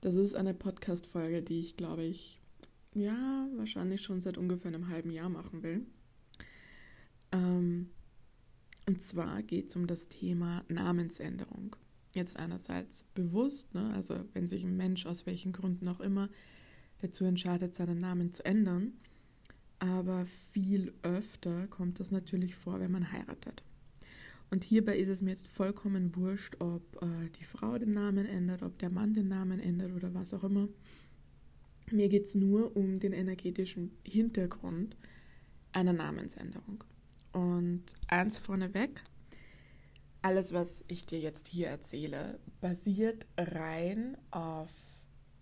Das ist eine Podcast-Folge, die ich, glaube ich, ja, wahrscheinlich schon seit ungefähr einem halben Jahr machen will. Ähm, und zwar geht es um das Thema Namensänderung. Jetzt einerseits bewusst, ne, also wenn sich ein Mensch aus welchen Gründen auch immer dazu entscheidet, seinen Namen zu ändern. Aber viel öfter kommt das natürlich vor, wenn man heiratet. Und hierbei ist es mir jetzt vollkommen wurscht, ob äh, die Frau den Namen ändert, ob der Mann den Namen ändert oder was auch immer. Mir geht es nur um den energetischen Hintergrund einer Namensänderung. Und eins vorneweg, alles, was ich dir jetzt hier erzähle, basiert rein auf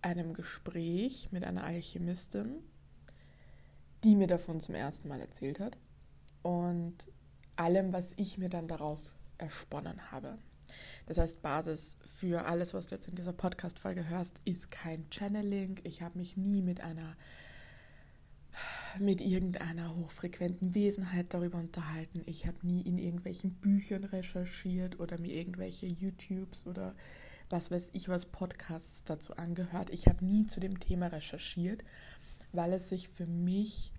einem Gespräch mit einer Alchemistin, die mir davon zum ersten Mal erzählt hat. Und allem, was ich mir dann daraus ersponnen habe. Das heißt, Basis für alles, was du jetzt in dieser Podcast-Folge hörst, ist kein Channeling. Ich habe mich nie mit einer mit irgendeiner hochfrequenten Wesenheit darüber unterhalten. Ich habe nie in irgendwelchen Büchern recherchiert oder mir irgendwelche YouTubes oder was weiß ich was Podcasts dazu angehört. Ich habe nie zu dem Thema recherchiert, weil es sich für mich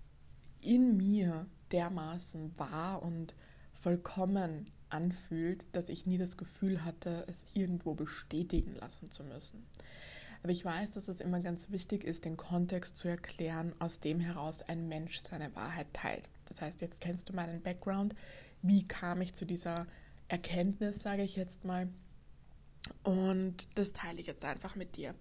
in mir dermaßen wahr und vollkommen anfühlt, dass ich nie das Gefühl hatte, es irgendwo bestätigen lassen zu müssen. Aber ich weiß, dass es immer ganz wichtig ist, den Kontext zu erklären, aus dem heraus ein Mensch seine Wahrheit teilt. Das heißt, jetzt kennst du meinen Background. Wie kam ich zu dieser Erkenntnis, sage ich jetzt mal? Und das teile ich jetzt einfach mit dir.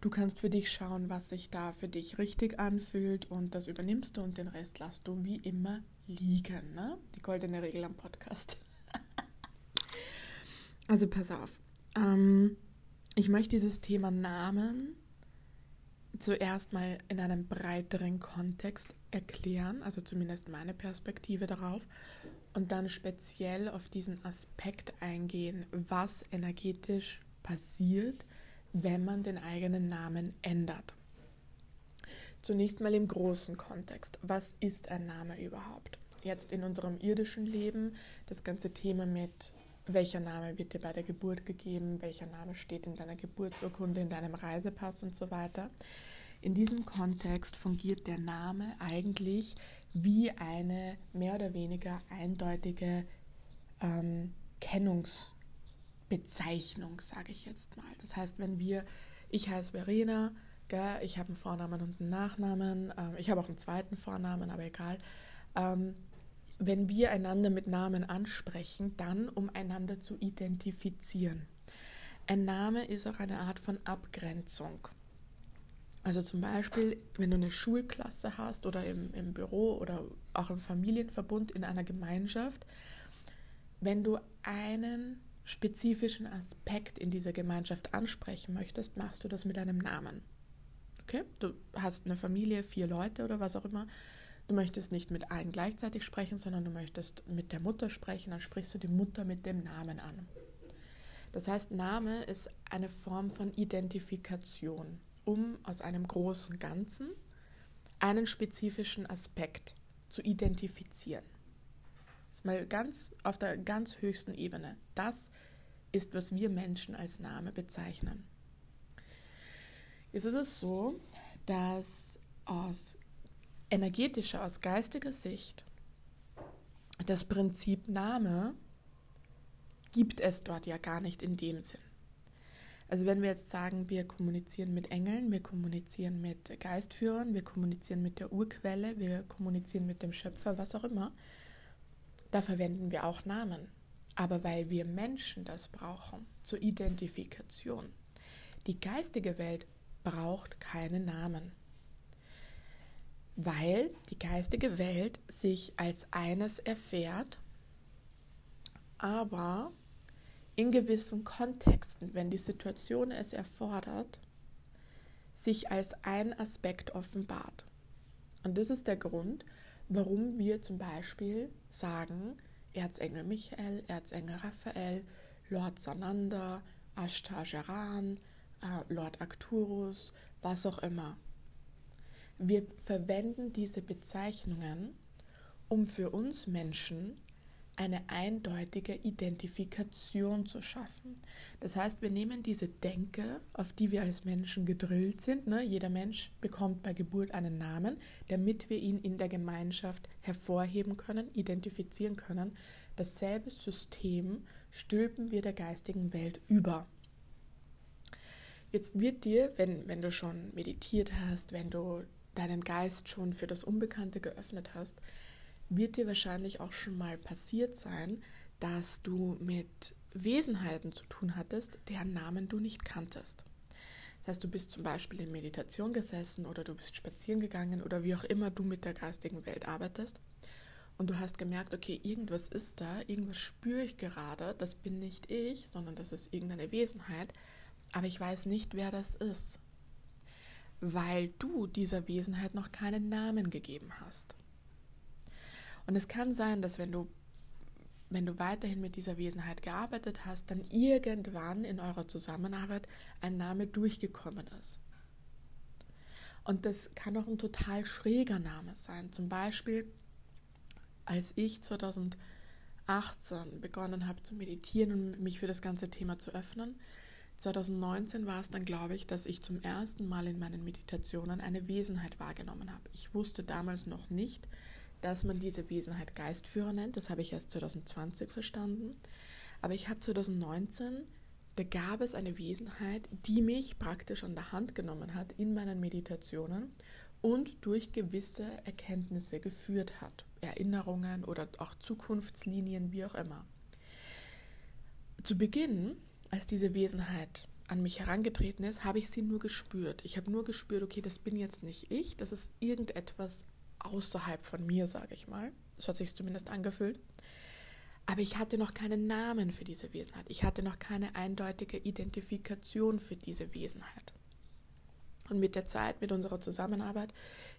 Du kannst für dich schauen, was sich da für dich richtig anfühlt und das übernimmst du und den Rest lässt du wie immer liegen. Ne? Die goldene Regel am Podcast. also pass auf. Ähm, ich möchte dieses Thema Namen zuerst mal in einem breiteren Kontext erklären, also zumindest meine Perspektive darauf, und dann speziell auf diesen Aspekt eingehen, was energetisch passiert, wenn man den eigenen Namen ändert. Zunächst mal im großen Kontext. Was ist ein Name überhaupt? Jetzt in unserem irdischen Leben das ganze Thema mit, welcher Name wird dir bei der Geburt gegeben, welcher Name steht in deiner Geburtsurkunde, in deinem Reisepass und so weiter. In diesem Kontext fungiert der Name eigentlich wie eine mehr oder weniger eindeutige ähm, Kennungsbezeichnung, sage ich jetzt mal. Das heißt, wenn wir, ich heiße Verena, Gell? Ich habe einen Vornamen und einen Nachnamen. Ähm, ich habe auch einen zweiten Vornamen, aber egal. Ähm, wenn wir einander mit Namen ansprechen, dann um einander zu identifizieren. Ein Name ist auch eine Art von Abgrenzung. Also zum Beispiel, wenn du eine Schulklasse hast oder im, im Büro oder auch im Familienverbund in einer Gemeinschaft, wenn du einen spezifischen Aspekt in dieser Gemeinschaft ansprechen möchtest, machst du das mit einem Namen. Okay, du hast eine Familie, vier Leute oder was auch immer. Du möchtest nicht mit allen gleichzeitig sprechen, sondern du möchtest mit der Mutter sprechen, dann sprichst du die Mutter mit dem Namen an. Das heißt, Name ist eine Form von Identifikation, um aus einem großen Ganzen einen spezifischen Aspekt zu identifizieren. Das ist mal ganz auf der ganz höchsten Ebene. Das ist, was wir Menschen als Name bezeichnen. Jetzt ist es so, dass aus energetischer, aus geistiger Sicht das Prinzip Name gibt es dort ja gar nicht in dem Sinn. Also wenn wir jetzt sagen, wir kommunizieren mit Engeln, wir kommunizieren mit Geistführern, wir kommunizieren mit der Urquelle, wir kommunizieren mit dem Schöpfer, was auch immer, da verwenden wir auch Namen. Aber weil wir Menschen das brauchen zur Identifikation. Die geistige Welt braucht keinen Namen, weil die geistige Welt sich als eines erfährt, aber in gewissen Kontexten, wenn die Situation es erfordert, sich als ein Aspekt offenbart. Und das ist der Grund, warum wir zum Beispiel sagen, Erzengel Michael, Erzengel Raphael, Lord Sananda, Ashtar-Geran, äh, Lord Arcturus, was auch immer. Wir verwenden diese Bezeichnungen, um für uns Menschen eine eindeutige Identifikation zu schaffen. Das heißt, wir nehmen diese Denke, auf die wir als Menschen gedrillt sind. Ne? Jeder Mensch bekommt bei Geburt einen Namen, damit wir ihn in der Gemeinschaft hervorheben können, identifizieren können. Dasselbe System stülpen wir der geistigen Welt über. Jetzt wird dir, wenn, wenn du schon meditiert hast, wenn du deinen Geist schon für das Unbekannte geöffnet hast, wird dir wahrscheinlich auch schon mal passiert sein, dass du mit Wesenheiten zu tun hattest, deren Namen du nicht kanntest. Das heißt, du bist zum Beispiel in Meditation gesessen oder du bist spazieren gegangen oder wie auch immer du mit der geistigen Welt arbeitest und du hast gemerkt, okay, irgendwas ist da, irgendwas spüre ich gerade, das bin nicht ich, sondern das ist irgendeine Wesenheit, aber ich weiß nicht, wer das ist, weil du dieser Wesenheit noch keinen Namen gegeben hast. Und es kann sein, dass wenn du, wenn du weiterhin mit dieser Wesenheit gearbeitet hast, dann irgendwann in eurer Zusammenarbeit ein Name durchgekommen ist. Und das kann auch ein total schräger Name sein. Zum Beispiel, als ich 2018 begonnen habe zu meditieren und mich für das ganze Thema zu öffnen, 2019 war es dann, glaube ich, dass ich zum ersten Mal in meinen Meditationen eine Wesenheit wahrgenommen habe. Ich wusste damals noch nicht, dass man diese Wesenheit Geistführer nennt. Das habe ich erst 2020 verstanden. Aber ich habe 2019, da gab es eine Wesenheit, die mich praktisch an der Hand genommen hat in meinen Meditationen und durch gewisse Erkenntnisse geführt hat. Erinnerungen oder auch Zukunftslinien, wie auch immer. Zu Beginn, als diese Wesenheit an mich herangetreten ist, habe ich sie nur gespürt. Ich habe nur gespürt, okay, das bin jetzt nicht ich, das ist irgendetwas außerhalb von mir, sage ich mal. So hat sich zumindest angefühlt. Aber ich hatte noch keinen Namen für diese Wesenheit. Ich hatte noch keine eindeutige Identifikation für diese Wesenheit. Und mit der Zeit, mit unserer Zusammenarbeit,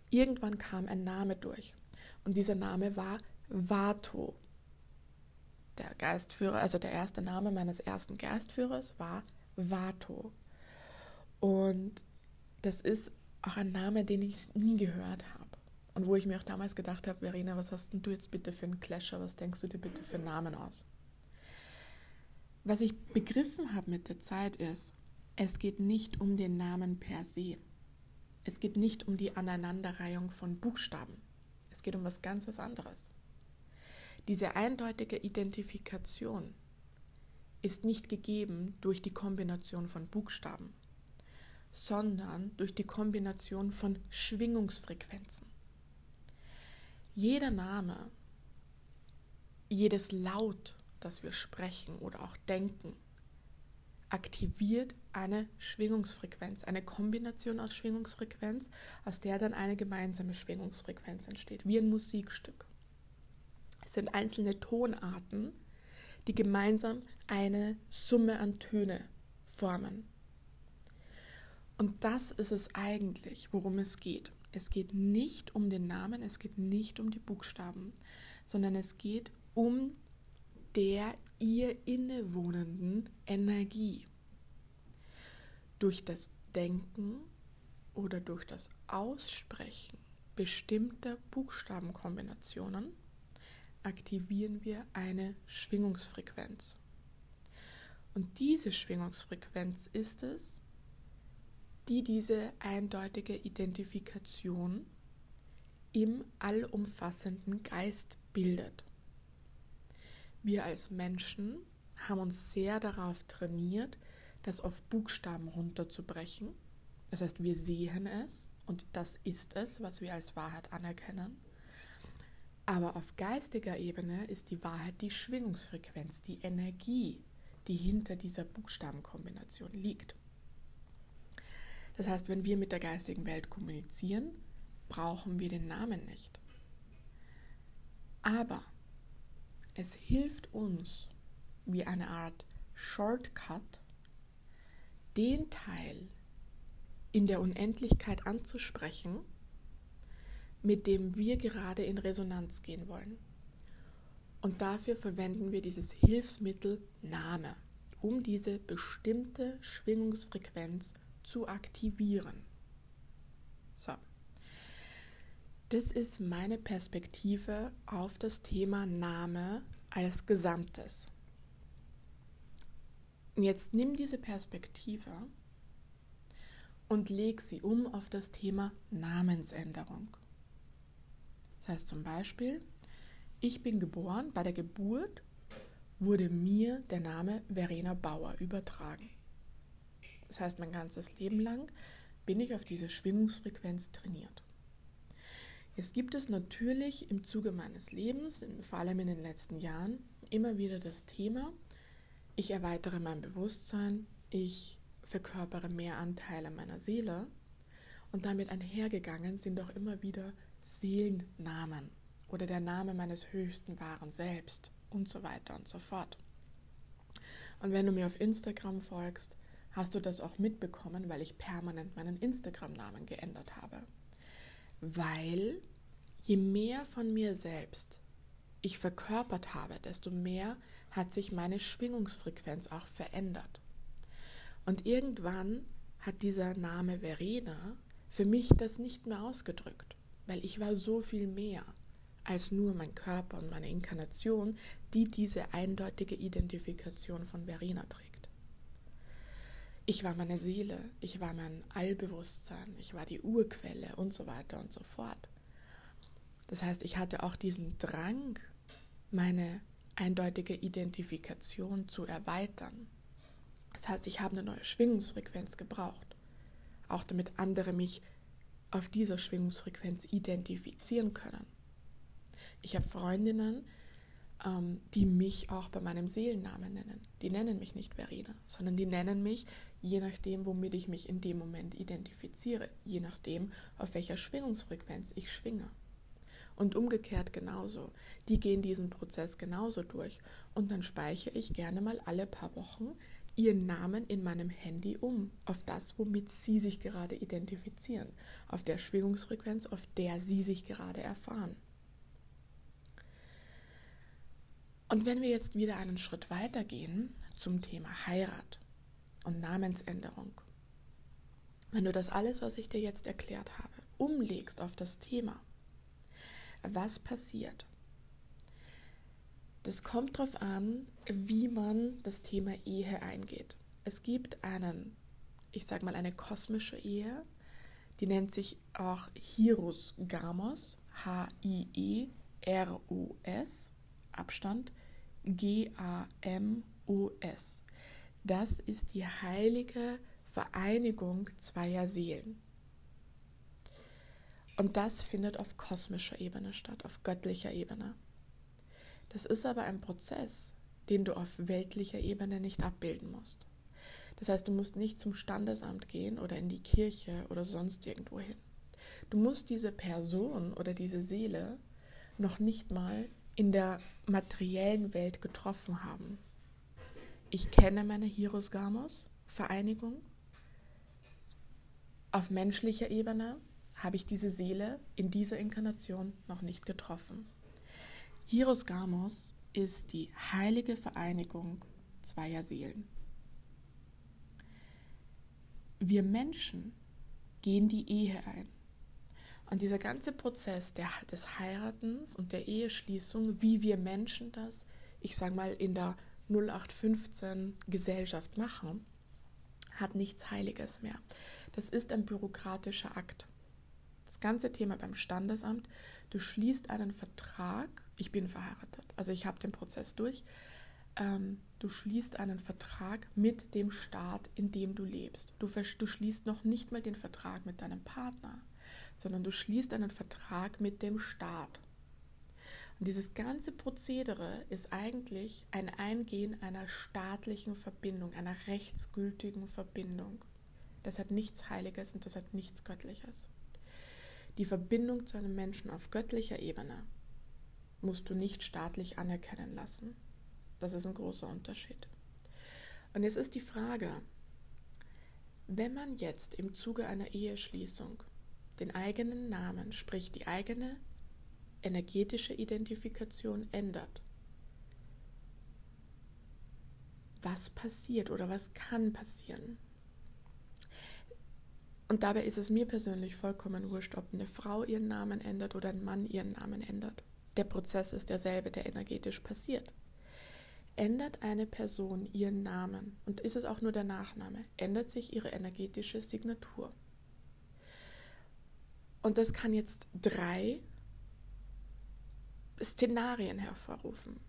irgendwann kam ein Name durch. Und dieser Name war Vato. Der Geistführer, also der erste Name meines ersten Geistführers war Vato. Und das ist auch ein Name, den ich nie gehört habe. Und wo ich mir auch damals gedacht habe, Verena, was hast denn du jetzt bitte für einen Clasher? Was denkst du dir bitte für einen Namen aus? Was ich begriffen habe mit der Zeit ist, es geht nicht um den Namen per se. Es geht nicht um die Aneinanderreihung von Buchstaben. Es geht um was ganz was anderes. Diese eindeutige Identifikation ist nicht gegeben durch die Kombination von Buchstaben, sondern durch die Kombination von Schwingungsfrequenzen. Jeder Name, jedes Laut, das wir sprechen oder auch denken, aktiviert eine Schwingungsfrequenz, eine Kombination aus Schwingungsfrequenz, aus der dann eine gemeinsame Schwingungsfrequenz entsteht, wie ein Musikstück. Sind einzelne Tonarten, die gemeinsam eine Summe an Töne formen. Und das ist es eigentlich, worum es geht. Es geht nicht um den Namen, es geht nicht um die Buchstaben, sondern es geht um der ihr innewohnenden Energie. Durch das Denken oder durch das Aussprechen bestimmter Buchstabenkombinationen aktivieren wir eine Schwingungsfrequenz. Und diese Schwingungsfrequenz ist es, die diese eindeutige Identifikation im allumfassenden Geist bildet. Wir als Menschen haben uns sehr darauf trainiert, das auf Buchstaben runterzubrechen. Das heißt, wir sehen es und das ist es, was wir als Wahrheit anerkennen. Aber auf geistiger Ebene ist die Wahrheit die Schwingungsfrequenz, die Energie, die hinter dieser Buchstabenkombination liegt. Das heißt, wenn wir mit der geistigen Welt kommunizieren, brauchen wir den Namen nicht. Aber es hilft uns wie eine Art Shortcut, den Teil in der Unendlichkeit anzusprechen, mit dem wir gerade in Resonanz gehen wollen. Und dafür verwenden wir dieses Hilfsmittel Name, um diese bestimmte Schwingungsfrequenz zu aktivieren. So. Das ist meine Perspektive auf das Thema Name als Gesamtes. Und jetzt nimm diese Perspektive und leg sie um auf das Thema Namensänderung. Das heißt zum Beispiel, ich bin geboren, bei der Geburt wurde mir der Name Verena Bauer übertragen. Das heißt, mein ganzes Leben lang bin ich auf diese Schwingungsfrequenz trainiert. Jetzt gibt es natürlich im Zuge meines Lebens, vor allem in den letzten Jahren, immer wieder das Thema, ich erweitere mein Bewusstsein, ich verkörpere mehr Anteile meiner Seele und damit einhergegangen sind auch immer wieder Seelennamen oder der Name meines höchsten wahren Selbst und so weiter und so fort. Und wenn du mir auf Instagram folgst, hast du das auch mitbekommen, weil ich permanent meinen Instagram-Namen geändert habe. Weil je mehr von mir selbst ich verkörpert habe, desto mehr hat sich meine Schwingungsfrequenz auch verändert. Und irgendwann hat dieser Name Verena für mich das nicht mehr ausgedrückt, weil ich war so viel mehr als nur mein Körper und meine Inkarnation, die diese eindeutige Identifikation von Verena trägt. Ich war meine Seele, ich war mein Allbewusstsein, ich war die Urquelle und so weiter und so fort. Das heißt, ich hatte auch diesen Drang, meine eindeutige Identifikation zu erweitern. Das heißt, ich habe eine neue Schwingungsfrequenz gebraucht, auch damit andere mich auf dieser Schwingungsfrequenz identifizieren können. Ich habe Freundinnen, ähm, die mich auch bei meinem Seelennamen nennen. Die nennen mich nicht Verena, sondern die nennen mich je nachdem, womit ich mich in dem Moment identifiziere, je nachdem, auf welcher Schwingungsfrequenz ich schwinge. Und umgekehrt genauso. Die gehen diesen Prozess genauso durch. Und dann speichere ich gerne mal alle paar Wochen ihren Namen in meinem Handy um, auf das, womit sie sich gerade identifizieren, auf der Schwingungsfrequenz, auf der sie sich gerade erfahren. Und wenn wir jetzt wieder einen Schritt weiter gehen zum Thema Heirat und Namensänderung, wenn du das alles, was ich dir jetzt erklärt habe, umlegst auf das Thema, was passiert? Das kommt darauf an, wie man das Thema Ehe eingeht. Es gibt einen, ich sage mal, eine kosmische Ehe, die nennt sich auch Hirus Gamos, H-I-E-R-O-S, Abstand G-A-M-O-S. Das ist die heilige Vereinigung zweier Seelen. Und das findet auf kosmischer Ebene statt, auf göttlicher Ebene. Das ist aber ein Prozess, den du auf weltlicher Ebene nicht abbilden musst. Das heißt, du musst nicht zum Standesamt gehen oder in die Kirche oder sonst irgendwo hin. Du musst diese Person oder diese Seele noch nicht mal in der materiellen Welt getroffen haben. Ich kenne meine Hirus Gamos Vereinigung. Auf menschlicher Ebene habe ich diese Seele in dieser Inkarnation noch nicht getroffen. Hirus Gamos ist die heilige Vereinigung zweier Seelen. Wir Menschen gehen die Ehe ein. Und dieser ganze Prozess der, des Heiratens und der Eheschließung, wie wir Menschen das, ich sage mal, in der 0815 Gesellschaft machen, hat nichts Heiliges mehr. Das ist ein bürokratischer Akt. Das ganze Thema beim Standesamt, du schließt einen Vertrag, ich bin verheiratet, also ich habe den Prozess durch, ähm, du schließt einen Vertrag mit dem Staat, in dem du lebst. Du, du schließt noch nicht mal den Vertrag mit deinem Partner sondern du schließt einen Vertrag mit dem Staat. Und dieses ganze Prozedere ist eigentlich ein Eingehen einer staatlichen Verbindung, einer rechtsgültigen Verbindung. Das hat nichts Heiliges und das hat nichts Göttliches. Die Verbindung zu einem Menschen auf göttlicher Ebene musst du nicht staatlich anerkennen lassen. Das ist ein großer Unterschied. Und jetzt ist die Frage, wenn man jetzt im Zuge einer Eheschließung den eigenen Namen, sprich die eigene energetische Identifikation ändert, was passiert oder was kann passieren. Und dabei ist es mir persönlich vollkommen wurscht, ob eine Frau ihren Namen ändert oder ein Mann ihren Namen ändert. Der Prozess ist derselbe, der energetisch passiert. Ändert eine Person ihren Namen und ist es auch nur der Nachname, ändert sich ihre energetische Signatur. Und das kann jetzt drei Szenarien hervorrufen.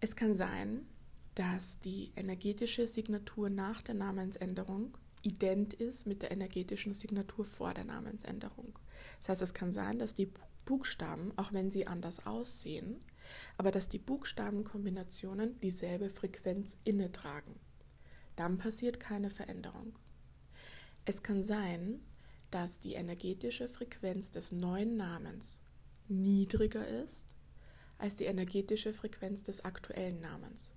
Es kann sein, dass die energetische Signatur nach der Namensänderung ident ist mit der energetischen Signatur vor der Namensänderung. Das heißt, es kann sein, dass die Buchstaben, auch wenn sie anders aussehen, aber dass die Buchstabenkombinationen dieselbe Frequenz inne tragen. Dann passiert keine Veränderung. Es kann sein, dass die energetische Frequenz des neuen Namens niedriger ist als die energetische Frequenz des aktuellen Namens.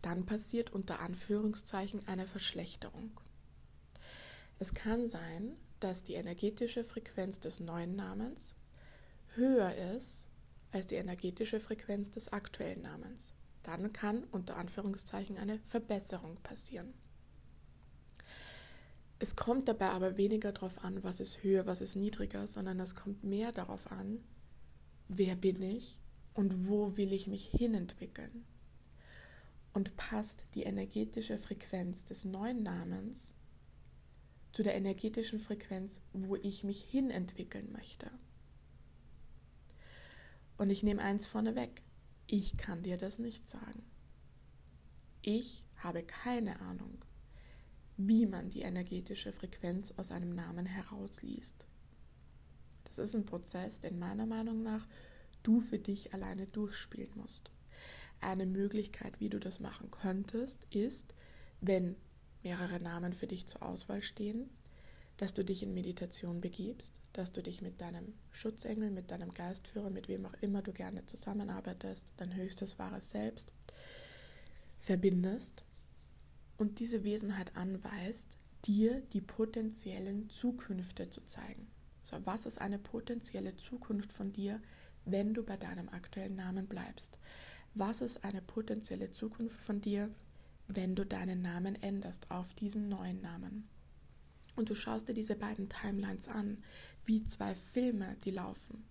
Dann passiert unter Anführungszeichen eine Verschlechterung. Es kann sein, dass die energetische Frequenz des neuen Namens höher ist als die energetische Frequenz des aktuellen Namens. Dann kann unter Anführungszeichen eine Verbesserung passieren. Es kommt dabei aber weniger darauf an, was ist höher, was ist niedriger, sondern es kommt mehr darauf an, wer bin ich und wo will ich mich hinentwickeln. Und passt die energetische Frequenz des neuen Namens zu der energetischen Frequenz, wo ich mich hinentwickeln möchte. Und ich nehme eins vorneweg. Ich kann dir das nicht sagen. Ich habe keine Ahnung, wie man die energetische Frequenz aus einem Namen herausliest. Das ist ein Prozess, den meiner Meinung nach du für dich alleine durchspielen musst. Eine Möglichkeit, wie du das machen könntest, ist, wenn mehrere Namen für dich zur Auswahl stehen, dass du dich in Meditation begibst, dass du dich mit deinem Schutzengel, mit deinem Geistführer, mit wem auch immer du gerne zusammenarbeitest, dein höchstes wahres Selbst, verbindest und diese Wesenheit anweist, dir die potenziellen Zukünfte zu zeigen. So, was ist eine potenzielle Zukunft von dir, wenn du bei deinem aktuellen Namen bleibst? Was ist eine potenzielle Zukunft von dir, wenn du deinen Namen änderst auf diesen neuen Namen? Und du schaust dir diese beiden Timelines an, wie zwei Filme, die laufen.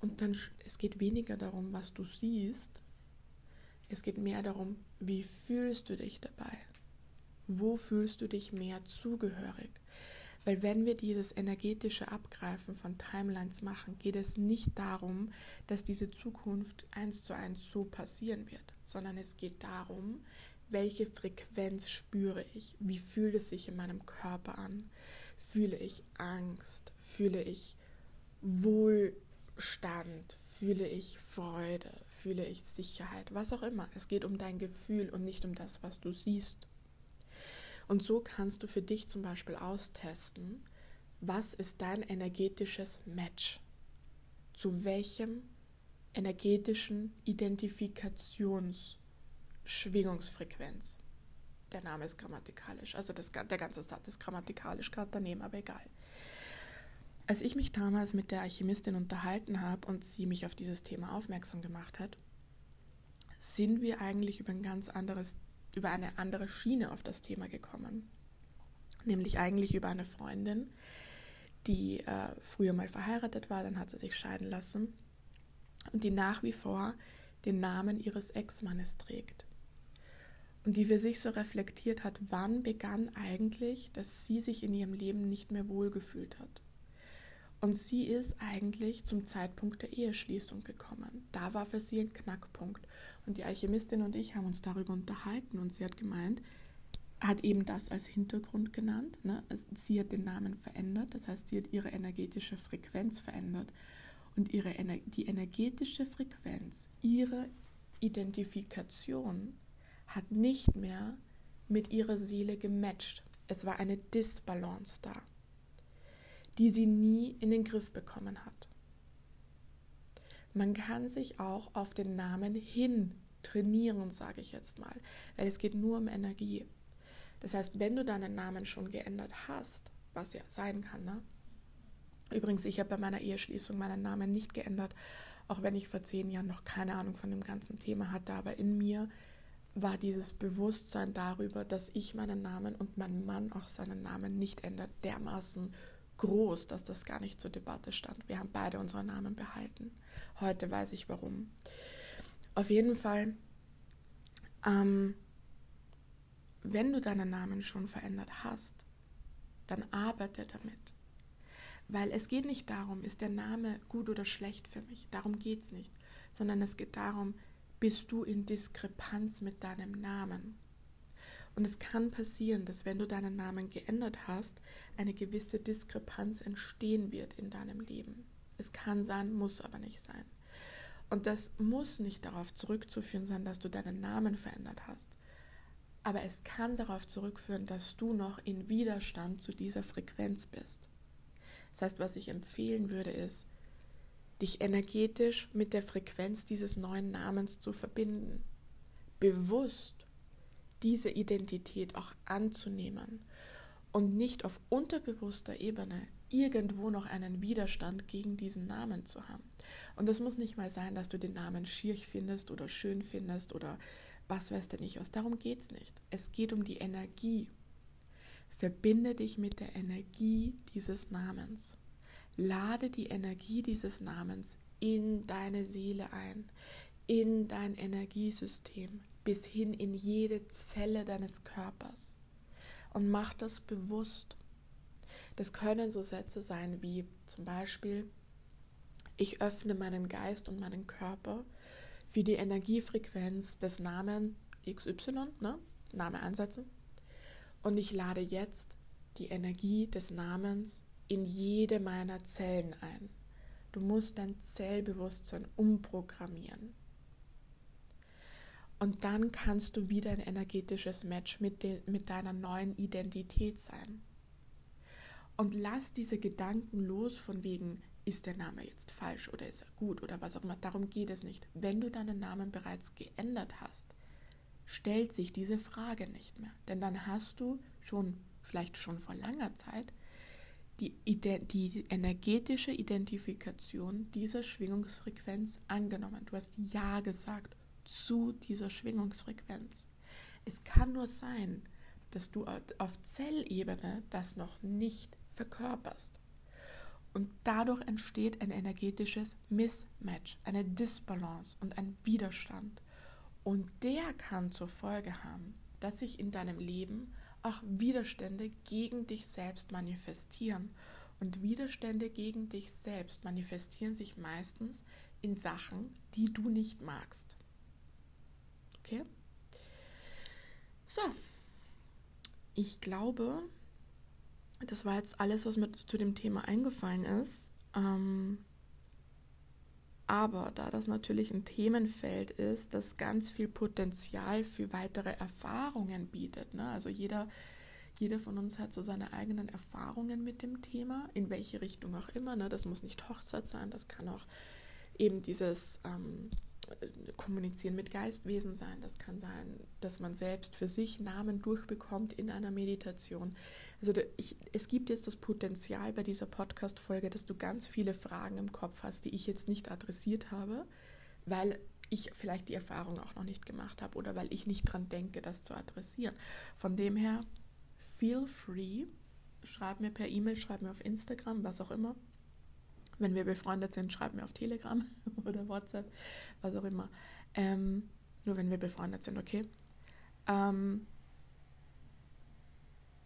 Und dann, es geht weniger darum, was du siehst, es geht mehr darum, wie fühlst du dich dabei? Wo fühlst du dich mehr zugehörig? Weil wenn wir dieses energetische Abgreifen von Timelines machen, geht es nicht darum, dass diese Zukunft eins zu eins so passieren wird, sondern es geht darum, welche Frequenz spüre ich? Wie fühlt es sich in meinem Körper an? Fühle ich Angst? Fühle ich Wohlstand? Fühle ich Freude? Fühle ich Sicherheit? Was auch immer. Es geht um dein Gefühl und nicht um das, was du siehst. Und so kannst du für dich zum Beispiel austesten, was ist dein energetisches Match? Zu welchem energetischen Identifikations- Schwingungsfrequenz. Der Name ist grammatikalisch, also das, der ganze Satz ist grammatikalisch gerade daneben, aber egal. Als ich mich damals mit der Alchemistin unterhalten habe und sie mich auf dieses Thema aufmerksam gemacht hat, sind wir eigentlich über ein ganz anderes, über eine andere Schiene auf das Thema gekommen. Nämlich eigentlich über eine Freundin, die äh, früher mal verheiratet war, dann hat sie sich scheiden lassen und die nach wie vor den Namen ihres Ex-Mannes trägt und die für sich so reflektiert hat, wann begann eigentlich, dass sie sich in ihrem Leben nicht mehr wohlgefühlt hat. Und sie ist eigentlich zum Zeitpunkt der Eheschließung gekommen. Da war für sie ein Knackpunkt. Und die Alchemistin und ich haben uns darüber unterhalten und sie hat gemeint, hat eben das als Hintergrund genannt. Ne? Sie hat den Namen verändert, das heißt, sie hat ihre energetische Frequenz verändert. Und ihre, die energetische Frequenz, ihre Identifikation hat nicht mehr mit ihrer Seele gematcht. Es war eine Disbalance da, die sie nie in den Griff bekommen hat. Man kann sich auch auf den Namen hin trainieren, sage ich jetzt mal, weil es geht nur um Energie. Das heißt, wenn du deinen Namen schon geändert hast, was ja sein kann, ne? Übrigens, ich habe bei meiner Eheschließung meinen Namen nicht geändert, auch wenn ich vor zehn Jahren noch keine Ahnung von dem ganzen Thema hatte, aber in mir war dieses Bewusstsein darüber, dass ich meinen Namen und mein Mann auch seinen Namen nicht ändert, dermaßen groß, dass das gar nicht zur Debatte stand. Wir haben beide unsere Namen behalten. Heute weiß ich warum. Auf jeden Fall, ähm, wenn du deinen Namen schon verändert hast, dann arbeite damit. Weil es geht nicht darum, ist der Name gut oder schlecht für mich. Darum geht es nicht. Sondern es geht darum, bist du in Diskrepanz mit deinem Namen. Und es kann passieren, dass wenn du deinen Namen geändert hast, eine gewisse Diskrepanz entstehen wird in deinem Leben. Es kann sein, muss aber nicht sein. Und das muss nicht darauf zurückzuführen sein, dass du deinen Namen verändert hast. Aber es kann darauf zurückführen, dass du noch in Widerstand zu dieser Frequenz bist. Das heißt, was ich empfehlen würde, ist, dich energetisch mit der Frequenz dieses neuen Namens zu verbinden. Bewusst diese Identität auch anzunehmen und nicht auf unterbewusster Ebene irgendwo noch einen Widerstand gegen diesen Namen zu haben. Und es muss nicht mal sein, dass du den Namen schier findest oder schön findest oder was weiß denn nicht was. Darum geht es nicht. Es geht um die Energie. Verbinde dich mit der Energie dieses Namens. Lade die Energie dieses Namens in deine Seele ein, in dein Energiesystem, bis hin in jede Zelle deines Körpers. Und mach das bewusst. Das können so Sätze sein wie zum Beispiel, ich öffne meinen Geist und meinen Körper für die Energiefrequenz des Namen XY, ne? Name ansetzen. Und ich lade jetzt die Energie des Namens in jede meiner Zellen ein. Du musst dein Zellbewusstsein umprogrammieren. Und dann kannst du wieder ein energetisches Match mit, de, mit deiner neuen Identität sein. Und lass diese Gedanken los von wegen, ist der Name jetzt falsch oder ist er gut oder was auch immer. Darum geht es nicht. Wenn du deinen Namen bereits geändert hast, stellt sich diese Frage nicht mehr. Denn dann hast du schon, vielleicht schon vor langer Zeit, die, die energetische Identifikation dieser Schwingungsfrequenz angenommen. Du hast Ja gesagt zu dieser Schwingungsfrequenz. Es kann nur sein, dass du auf Zellebene das noch nicht verkörperst. Und dadurch entsteht ein energetisches Mismatch, eine Disbalance und ein Widerstand. Und der kann zur Folge haben, dass sich in deinem Leben auch Widerstände gegen dich selbst manifestieren. Und Widerstände gegen dich selbst manifestieren sich meistens in Sachen, die du nicht magst. Okay? So. Ich glaube, das war jetzt alles, was mir zu dem Thema eingefallen ist. Ähm, aber da das natürlich ein Themenfeld ist, das ganz viel Potenzial für weitere Erfahrungen bietet, ne? also jeder, jeder von uns hat so seine eigenen Erfahrungen mit dem Thema, in welche Richtung auch immer. Ne? Das muss nicht Hochzeit sein, das kann auch eben dieses ähm, Kommunizieren mit Geistwesen sein. Das kann sein, dass man selbst für sich Namen durchbekommt in einer Meditation. Also ich, es gibt jetzt das Potenzial bei dieser Podcast-Folge, dass du ganz viele Fragen im Kopf hast, die ich jetzt nicht adressiert habe, weil ich vielleicht die Erfahrung auch noch nicht gemacht habe oder weil ich nicht dran denke, das zu adressieren. Von dem her, feel free, schreib mir per E-Mail, schreib mir auf Instagram, was auch immer. Wenn wir befreundet sind, schreib mir auf Telegram oder WhatsApp, was auch immer. Ähm, nur wenn wir befreundet sind, okay? Ähm,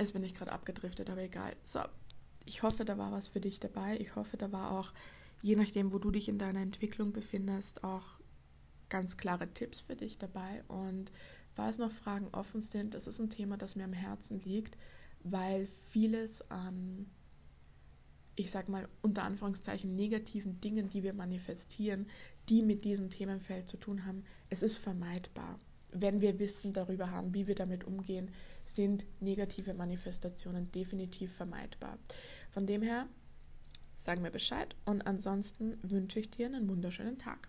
Jetzt bin ich gerade abgedriftet, aber egal. So, ich hoffe, da war was für dich dabei. Ich hoffe, da war auch, je nachdem, wo du dich in deiner Entwicklung befindest, auch ganz klare Tipps für dich dabei. Und falls noch Fragen offen sind, das ist ein Thema, das mir am Herzen liegt, weil vieles an, ich sag mal, unter Anführungszeichen negativen Dingen, die wir manifestieren, die mit diesem Themenfeld zu tun haben, es ist vermeidbar wenn wir Wissen darüber haben, wie wir damit umgehen, sind negative Manifestationen definitiv vermeidbar. Von dem her, sagen wir Bescheid und ansonsten wünsche ich dir einen wunderschönen Tag.